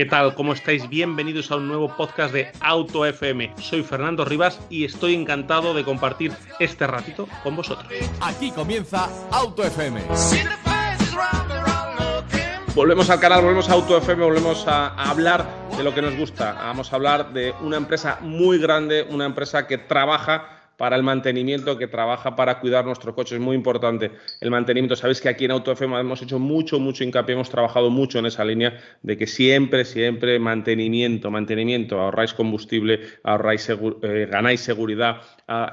¿Qué tal? ¿Cómo estáis? Bienvenidos a un nuevo podcast de Auto FM. Soy Fernando Rivas y estoy encantado de compartir este ratito con vosotros. Aquí comienza Auto FM. Volvemos al canal, volvemos a Auto FM, volvemos a, a, hablar de lo que nos gusta. Vamos a hablar de una empresa muy grande, una empresa que trabaja para el mantenimiento, que trabaja para cuidar nuestro coche. Es muy importante el mantenimiento. Sabéis que aquí en AutoFM hemos hecho mucho, mucho hincapié, hemos trabajado mucho en esa línea de que siempre, siempre mantenimiento, mantenimiento, ahorráis combustible, ahorráis eh, ganáis seguridad,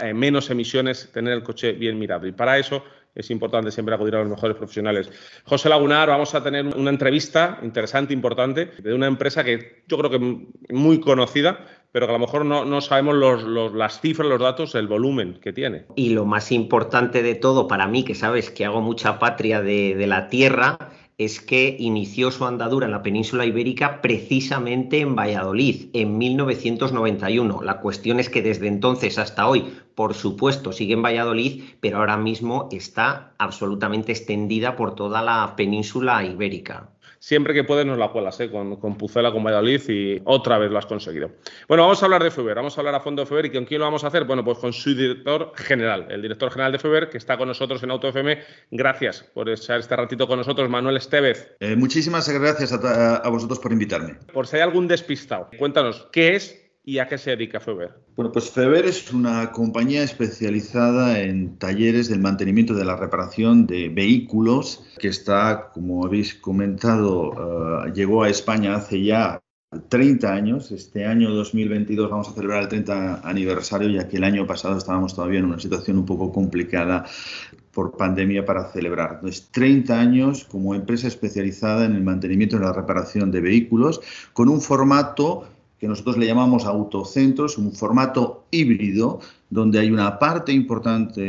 eh, menos emisiones, tener el coche bien mirado. Y para eso es importante siempre acudir a los mejores profesionales. José Lagunar, vamos a tener una entrevista interesante, importante, de una empresa que yo creo que muy conocida, pero que a lo mejor no, no sabemos los, los, las cifras, los datos, el volumen que tiene. Y lo más importante de todo para mí, que sabes que hago mucha patria de, de la tierra, es que inició su andadura en la península ibérica precisamente en Valladolid, en 1991. La cuestión es que desde entonces hasta hoy, por supuesto, sigue en Valladolid, pero ahora mismo está absolutamente extendida por toda la península ibérica siempre que puedes nos la cuelas, ¿eh? con, con Pucela, con Valladolid y otra vez lo has conseguido. Bueno, vamos a hablar de Feber, vamos a hablar a fondo de Feber y con quién lo vamos a hacer. Bueno, pues con su director general, el director general de Feber, que está con nosotros en Auto FM. Gracias por estar este ratito con nosotros, Manuel Estevez. Eh, muchísimas gracias a, a vosotros por invitarme. Por si hay algún despistado, cuéntanos, ¿qué es ¿Y a qué se dedica Feber? Bueno, pues Feber es una compañía especializada en talleres del mantenimiento de la reparación de vehículos que está, como habéis comentado, uh, llegó a España hace ya 30 años. Este año 2022 vamos a celebrar el 30 aniversario, ya que el año pasado estábamos todavía en una situación un poco complicada por pandemia para celebrar. Entonces, 30 años como empresa especializada en el mantenimiento y la reparación de vehículos, con un formato que nosotros le llamamos autocentros, un formato híbrido donde hay una parte importante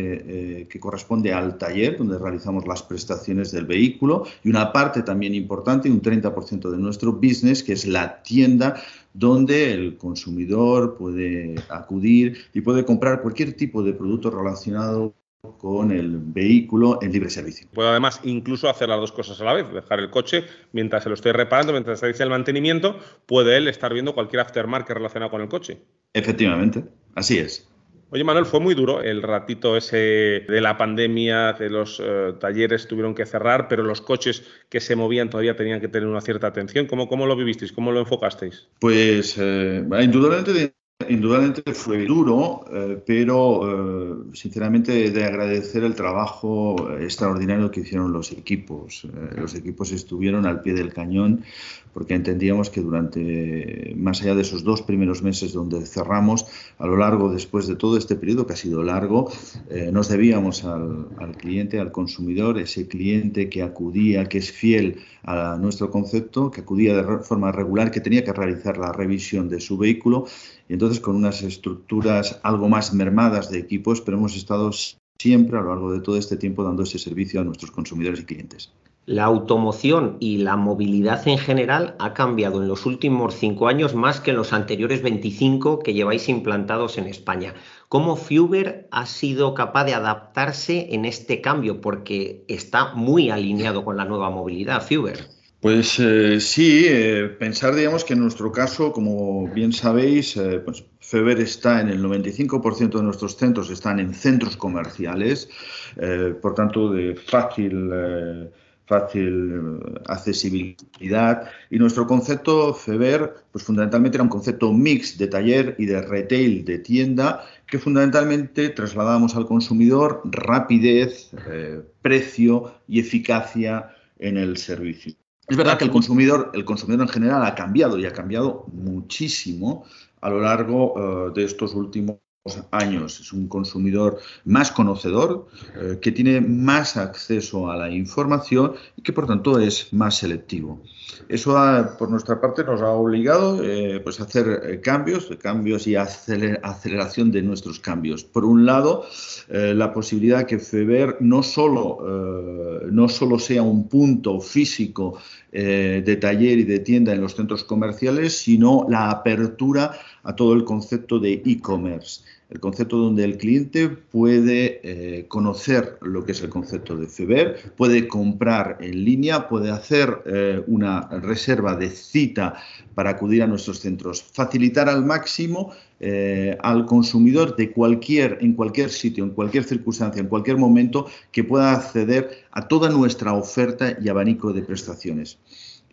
eh, que corresponde al taller, donde realizamos las prestaciones del vehículo, y una parte también importante, un 30% de nuestro business, que es la tienda donde el consumidor puede acudir y puede comprar cualquier tipo de producto relacionado con el vehículo en libre servicio. Puedo además incluso hacer las dos cosas a la vez, dejar el coche mientras se lo estoy reparando, mientras se dice el mantenimiento, puede él estar viendo cualquier aftermarket relacionado con el coche. Efectivamente, así es. Oye, Manuel, fue muy duro el ratito ese de la pandemia, de los eh, talleres tuvieron que cerrar, pero los coches que se movían todavía tenían que tener una cierta atención. ¿Cómo, cómo lo vivisteis? ¿Cómo lo enfocasteis? Pues, eh, indudablemente Indudablemente fue duro, eh, pero eh, sinceramente de agradecer el trabajo extraordinario que hicieron los equipos. Eh, los equipos estuvieron al pie del cañón porque entendíamos que durante, más allá de esos dos primeros meses donde cerramos, a lo largo, después de todo este periodo que ha sido largo, eh, nos debíamos al, cliente, al consumidor, ese cliente que acudía, que es fiel a nuestro concepto, que acudía de forma regular, que tenía que realizar la revisión de su vehículo y entonces con unas estructuras algo más mermadas de equipos, pero hemos estado siempre a lo largo de todo este tiempo dando ese servicio a nuestros consumidores y clientes. La automoción y la movilidad en general ha cambiado en los últimos cinco años más que en los anteriores 25 que lleváis implantados en España. ¿Cómo Fuber ha sido capaz de adaptarse en este cambio? Porque está muy alineado con la nueva movilidad, Fuber. Pues eh, sí, eh, pensar, digamos, que en nuestro caso, como bien sabéis, eh, pues Feber está en el 95% de nuestros centros, están en centros comerciales, por tanto, de fácil fácil accesibilidad. Y nuestro concepto FEBER, pues fundamentalmente era un concepto mix de taller y de retail de tienda, que fundamentalmente trasladamos al consumidor rapidez, precio y eficacia en el servicio. Es verdad que el consumidor, el consumidor en general ha cambiado y ha cambiado muchísimo a lo largo uh, de estos últimos años. Es un consumidor más conocedor, eh, que tiene más acceso a la información y que por tanto es más selectivo. Eso por nuestra parte nos ha obligado eh, pues a hacer eh, cambios, cambios y aceleración de nuestros cambios. Por un lado, la posibilidad que Feber no solo, no solo sea un punto físico de taller y de tienda en los centros comerciales, sino la apertura a todo el concepto de e-commerce el concepto donde el cliente puede eh, conocer lo que es el concepto de FEBER, puede comprar en línea, puede hacer eh, una reserva de cita para acudir a nuestros centros, facilitar al máximo eh, al consumidor de cualquier, en cualquier sitio, en cualquier circunstancia, en cualquier momento, que pueda acceder a toda nuestra oferta y abanico de prestaciones.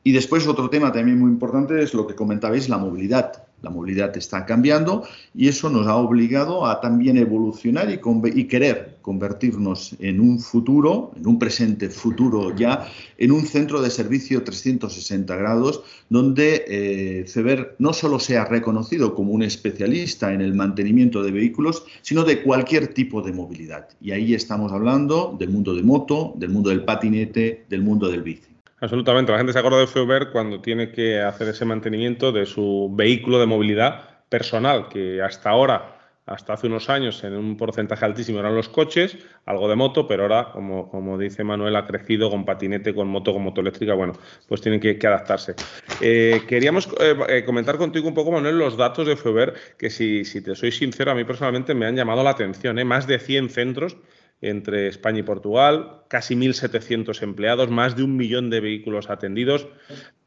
Y después otro tema también muy importante es lo que comentabais, la movilidad. La movilidad está cambiando y eso nos ha obligado a también evolucionar y, querer convertirnos en un futuro, en un presente futuro ya, en un centro de servicio 360 grados donde eh, CEBER no solo sea reconocido como un especialista en el mantenimiento de vehículos, sino de cualquier tipo de movilidad. Y ahí estamos hablando del mundo de moto, del mundo del patinete, del mundo del bici. Absolutamente. La gente se acuerda de Feuber cuando tiene que hacer ese mantenimiento de su vehículo de movilidad personal, que hasta ahora, hasta hace unos años, en un porcentaje altísimo eran los coches, algo de moto, pero ahora, como, como dice Manuel, ha crecido con patinete, con moto, con moto eléctrica, bueno, pues tienen que, adaptarse. Eh, queríamos eh, eh, comentar contigo un poco, Manuel, los datos de Feuber, que si, si te soy sincero, a mí personalmente me han llamado la atención, más de 100 centros entre España y Portugal, casi 1.700 empleados, más de un millón de vehículos atendidos,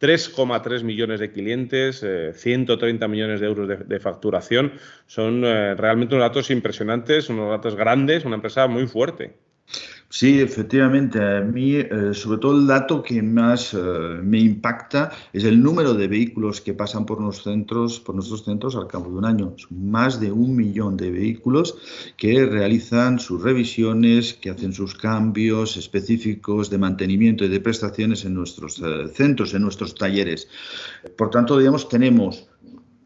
3,3 millones de clientes, 130 eh, millones de euros de, facturación. Son eh, realmente unos datos impresionantes, unos datos grandes, una empresa muy fuerte. Sí, efectivamente. A mí, eh, sobre todo el dato que más eh, me impacta es el número de vehículos que pasan por, nuestros centros, por nuestros centros al cabo de un año. Más de un millón de vehículos que realizan sus revisiones, que hacen sus cambios específicos de mantenimiento y de prestaciones en nuestros eh, centros, en nuestros talleres. Por tanto, digamos, tenemos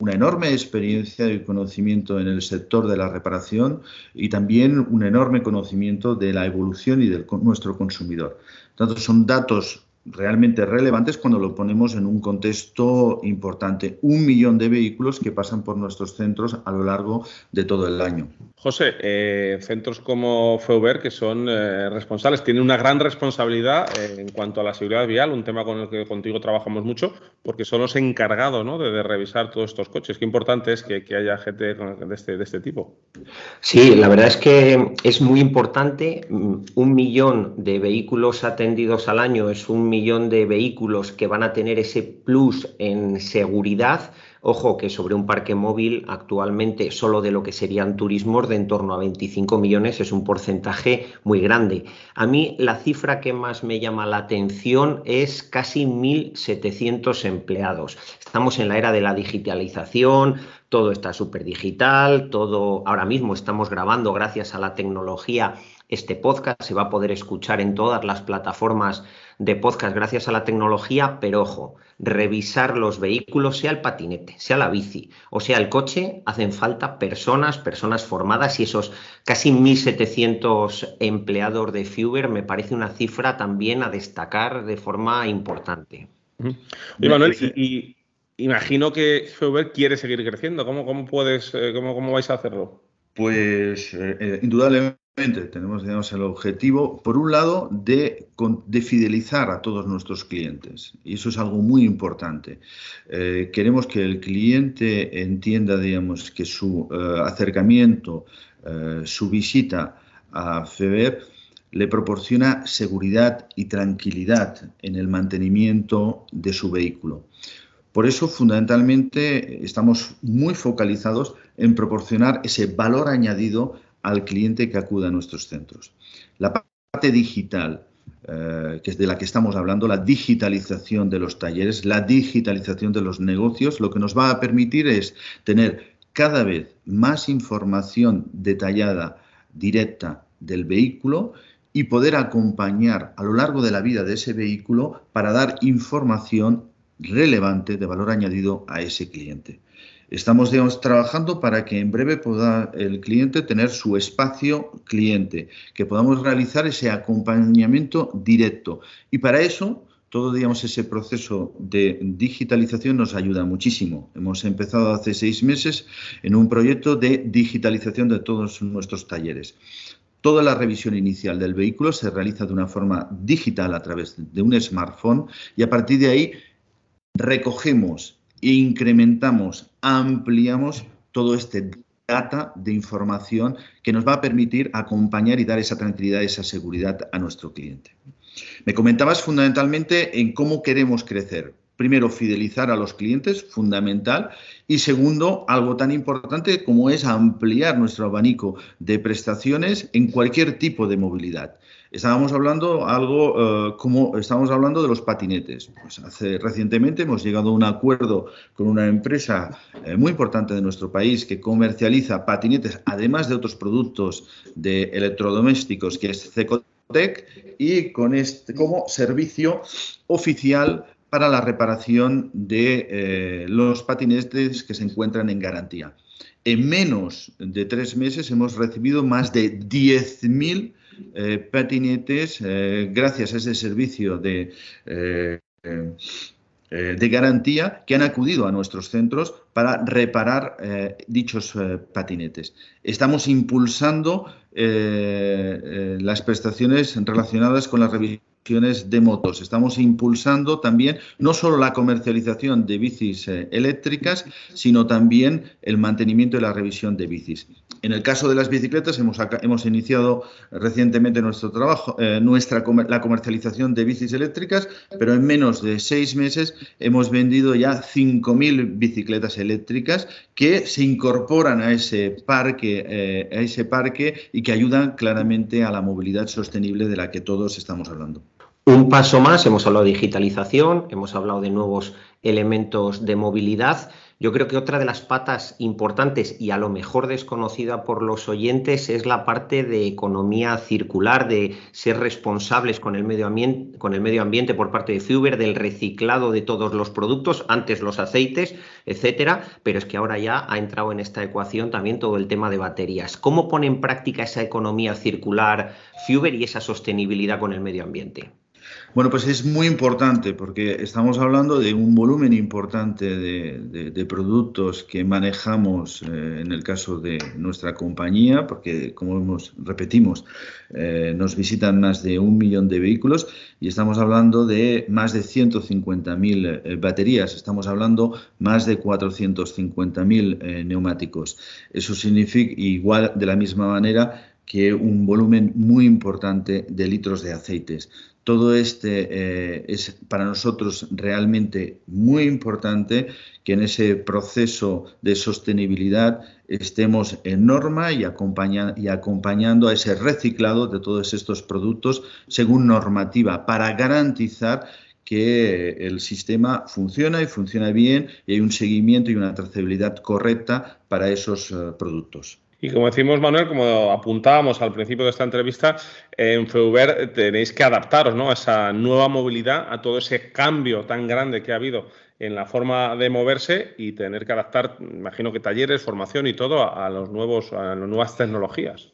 una enorme experiencia y conocimiento en el sector de la reparación y también un enorme conocimiento de la evolución y de nuestro consumidor. Tanto son datos realmente relevantes cuando lo ponemos en un contexto importante. Un millón de vehículos que pasan por nuestros centros a lo largo de todo el año. José, eh, centros como Feuber, que son eh, responsables, tienen una gran responsabilidad eh, en cuanto a la seguridad vial, un tema con el que contigo trabajamos mucho, porque son los encargados de, revisar todos estos coches. Qué importante es que, haya gente de este, de este tipo. Sí, la verdad es que es muy importante. Un millón de vehículos atendidos al año es un millón de vehículos que van a tener ese plus en seguridad. Ojo que sobre un parque móvil actualmente solo de lo que serían turismos de en torno a 25 millones es un porcentaje muy grande. A mí la cifra que más me llama la atención es casi 1.700 empleados. Estamos en la era de la digitalización, todo está súper digital, todo ahora mismo estamos grabando gracias a la tecnología. Este podcast se va a poder escuchar en todas las plataformas de podcast gracias a la tecnología, pero ojo, revisar los vehículos, sea el patinete, sea la bici o sea el coche, hacen falta personas, personas formadas y esos casi 1.700 empleados de Fuber me parece una cifra también a destacar de forma importante. Y Manuel, y, imagino que Fuber quiere seguir creciendo. ¿Cómo, cómo puedes, eh, cómo, cómo vais a hacerlo? Pues eh, eh, indudablemente tenemos el objetivo, por un lado, de, fidelizar a todos nuestros clientes. Y eso es algo muy importante. Eh, queremos que el cliente entienda, digamos, que su eh, acercamiento, eh, su visita a FEBER le proporciona seguridad y tranquilidad en el mantenimiento de su vehículo. Por eso, fundamentalmente, estamos muy focalizados en proporcionar ese valor añadido al cliente que acuda a nuestros centros. La parte digital, eh, que es de la que estamos hablando, la digitalización de los talleres, la digitalización de los negocios, lo que nos va a permitir es tener cada vez más información detallada, directa del vehículo y poder acompañar a lo largo de la vida de ese vehículo para dar información relevante de valor añadido a ese cliente. Estamos trabajando para que en breve pueda el cliente tener su espacio cliente, que podamos realizar ese acompañamiento directo. Y para eso, todo digamos, ese proceso de digitalización nos ayuda muchísimo. Hemos empezado hace seis meses en un proyecto de digitalización de todos nuestros talleres. Toda la revisión inicial del vehículo se realiza de una forma digital a través de un smartphone y a partir de ahí recogemos incrementamos, ampliamos todo este data de información que nos va a permitir acompañar y dar esa tranquilidad, esa seguridad a nuestro cliente. Me comentabas fundamentalmente en cómo queremos crecer. Primero, fidelizar a los clientes, fundamental. Y segundo, algo tan importante como es ampliar nuestro abanico de prestaciones en cualquier tipo de movilidad. Estábamos hablando algo eh, como estábamos hablando de los patinetes. Pues hace recientemente hemos llegado a un acuerdo con una empresa eh, muy importante de nuestro país que comercializa patinetes, además de otros productos de electrodomésticos, que es Cecotec, y con este como servicio oficial para la reparación de eh, los patinetes que se encuentran en garantía. En menos de tres meses hemos recibido más de 10.000 eh, patinetes eh, gracias a ese servicio de, eh, de garantía que han acudido a nuestros centros para reparar dichos patinetes. Estamos impulsando las prestaciones relacionadas con la revisión de motos. Estamos impulsando también no solo la comercialización de bicis eh, eléctricas, sino también el mantenimiento y la revisión de bicis. En el caso de las bicicletas hemos, hemos iniciado recientemente nuestro trabajo, eh, nuestra la comercialización de bicis eléctricas, pero en menos de seis meses hemos vendido ya 5.000 bicicletas eléctricas que se incorporan a ese parque, eh, a ese parque y que ayudan claramente a la movilidad sostenible de la que todos estamos hablando. Un paso más, hemos hablado de digitalización, hemos hablado de nuevos elementos de movilidad. Yo creo que otra de las patas importantes y a lo mejor desconocida por los oyentes es la parte de economía circular, de ser responsables con el medio ambiente, con el medio ambiente por parte de Fuber, del reciclado de todos los productos, antes los aceites, etcétera, pero es que ahora ya ha entrado en esta ecuación también todo el tema de baterías. ¿Cómo pone en práctica esa economía circular Fuber y esa sostenibilidad con el medio ambiente? Bueno, pues es muy importante porque estamos hablando de un volumen importante de, productos que manejamos eh, en el caso de nuestra compañía, porque como repetimos, eh, nos visitan más de un millón de vehículos y estamos hablando de más de 150.000 eh, baterías, estamos hablando más de 450.000 neumáticos. Eso significa igual de la misma manera que un volumen muy importante de litros de aceites. Todo este eh, es para nosotros realmente muy importante que en ese proceso de sostenibilidad estemos en norma y, acompañando a ese reciclado de todos estos productos según normativa para garantizar que el sistema funciona y funciona bien y hay un seguimiento y una trazabilidad correcta para esos eh, productos. Y como decimos, Manuel, como apuntábamos al principio de esta entrevista, en FEUBER tenéis que adaptaros ¿no? a esa nueva movilidad, a todo ese cambio tan grande que ha habido en la forma de moverse y tener que adaptar, imagino que talleres, formación y todo a, los nuevos, a las nuevas tecnologías.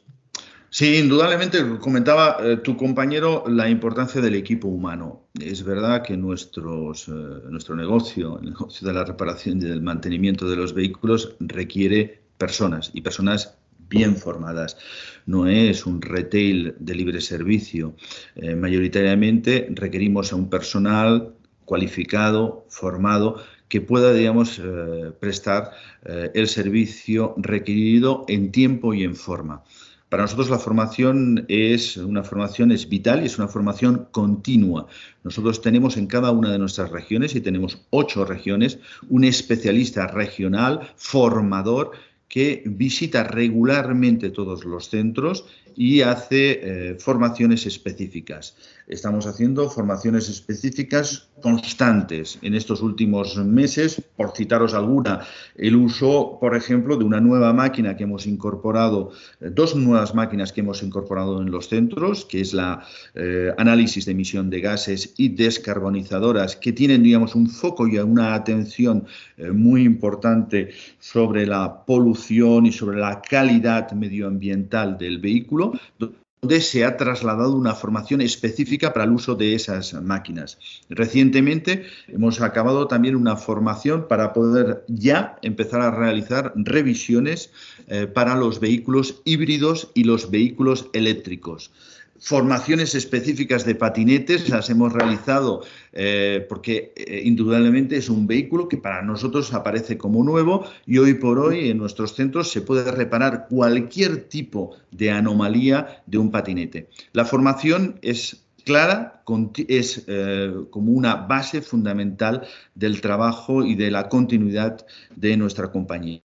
Sí, indudablemente, comentaba eh, tu compañero la importancia del equipo humano. Es verdad que nuestros, eh, nuestro negocio, el negocio de la reparación y del mantenimiento de los vehículos, requiere personas y personas bien formadas. No es un retail de libre servicio. Eh, mayoritariamente requerimos a un personal cualificado, formado, que pueda, digamos, eh, prestar eh, el servicio requerido en tiempo y en forma. Para nosotros la formación es una formación es vital y es una formación continua. Nosotros tenemos en cada una de nuestras regiones y tenemos ocho regiones un especialista regional formador que visita regularmente todos los centros y hace eh, formaciones específicas. Estamos haciendo formaciones específicas constantes en estos últimos meses. Por citaros alguna, el uso, por ejemplo, de una nueva máquina que hemos incorporado, eh, dos nuevas máquinas que hemos incorporado en los centros, que es la eh, análisis de emisión de gases y descarbonizadoras, que tienen, digamos, un foco y una atención muy importante sobre la polución y sobre la calidad medioambiental del vehículo donde se ha trasladado una formación específica para el uso de esas máquinas. Recientemente hemos acabado también una formación para poder ya empezar a realizar revisiones eh, para los vehículos híbridos y los vehículos eléctricos formaciones específicas de patinetes las hemos realizado eh, porque eh, indudablemente es un vehículo que para nosotros aparece como nuevo y hoy por hoy en nuestros centros se puede reparar cualquier tipo de anomalía de un patinete. La formación es clara, es eh, como una base fundamental del trabajo y de la continuidad de nuestra compañía.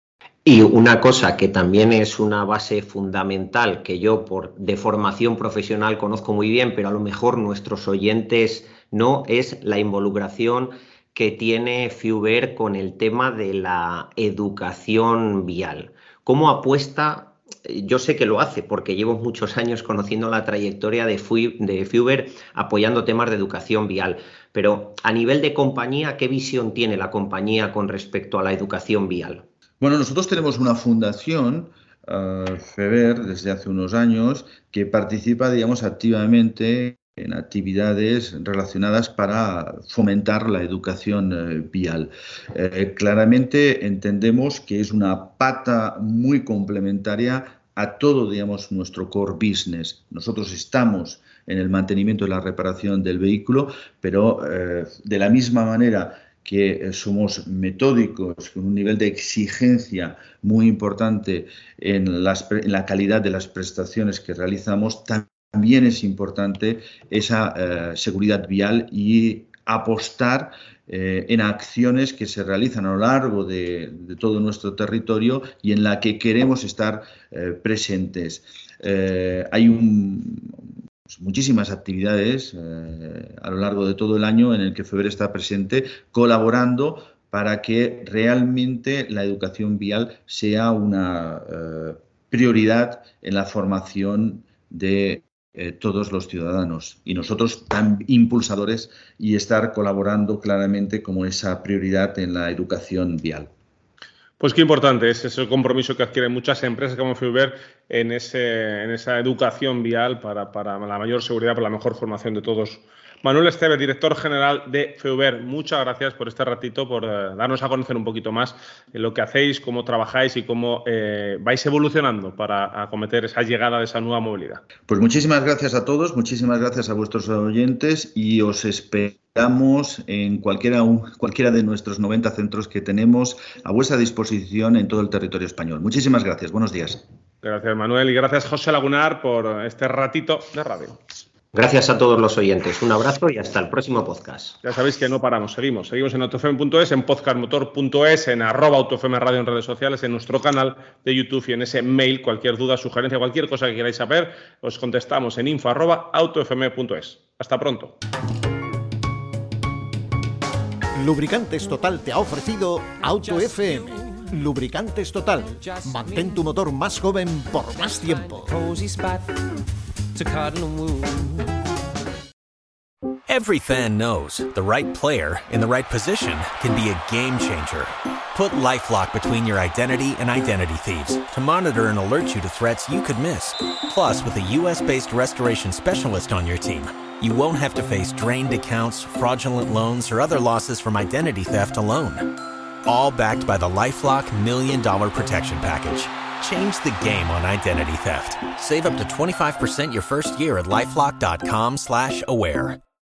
Y una cosa que también es una base fundamental que yo por de formación profesional conozco muy bien, pero a lo mejor nuestros oyentes no, es la involucración que tiene FIUBER con el tema de la educación vial. ¿Cómo apuesta? Yo sé que lo hace porque llevo muchos años conociendo la trayectoria de, FIUBER apoyando temas de educación vial, pero a nivel de compañía, ¿qué visión tiene la compañía con respecto a la educación vial? Bueno, nosotros tenemos una fundación, uh, FEBER, desde hace unos años, que participa, digamos, activamente en actividades relacionadas para fomentar la educación eh, vial. Eh, claramente entendemos que es una pata muy complementaria a todo, digamos, nuestro core business. Nosotros estamos en el mantenimiento y la reparación del vehículo, pero de la misma manera que eh, somos metódicos, con un nivel de exigencia muy importante en, la calidad de las prestaciones que realizamos, también es importante esa eh, seguridad vial y apostar eh, en acciones que se realizan a lo largo de, todo nuestro territorio y en la que queremos estar presentes. hay un, pues, muchísimas actividades eh, a lo largo de todo el año en el que FEBER está presente colaborando para que realmente la educación vial sea una eh, prioridad en la formación de eh, todos los ciudadanos y nosotros tan impulsadores y estar colaborando claramente como esa prioridad en la educación vial. Pues qué importante es ese compromiso que adquieren muchas empresas como FIBER en, ese, en esa educación vial para, para, la mayor seguridad, para la mejor formación de todos. Manuel Esteve, director general de FEUBER, muchas gracias por este ratito, por eh, darnos a conocer un poquito más lo que hacéis, cómo trabajáis y cómo eh, vais evolucionando para acometer esa llegada de esa nueva movilidad. Pues muchísimas gracias a todos, muchísimas gracias a vuestros oyentes y os espero Estamos en cualquiera, cualquiera de nuestros 90 centros que tenemos a vuestra disposición en todo el territorio español. Muchísimas gracias. Buenos días. Gracias, Manuel. Y gracias, José Lagunar, por este ratito de radio. Gracias a todos los oyentes. Un abrazo y hasta el próximo podcast. Ya sabéis que no paramos, seguimos. Seguimos en autofm.es, en podcastmotor.es, en arroba autofm radio en redes sociales, en nuestro canal de YouTube y en ese mail. Cualquier duda, sugerencia, cualquier cosa que queráis saber, os contestamos en info arroba autofm.es. Hasta pronto. Lubricantes Total te ha ofrecido Auto FM. Lubricantes Total. Mantén tu motor más joven por más tiempo. Every fan knows the right player in the right position can be a game changer. Put LifeLock between your identity and identity thieves to monitor and alert you to threats you could miss. Plus, with a US-based restoration specialist on your team you won't have to face drained accounts, fraudulent loans, or other losses from identity theft alone. All backed by the Lifelock Million Dollar Protection Package. Change the game on identity theft. Save up to 25% your first year at lifelock.com slash aware.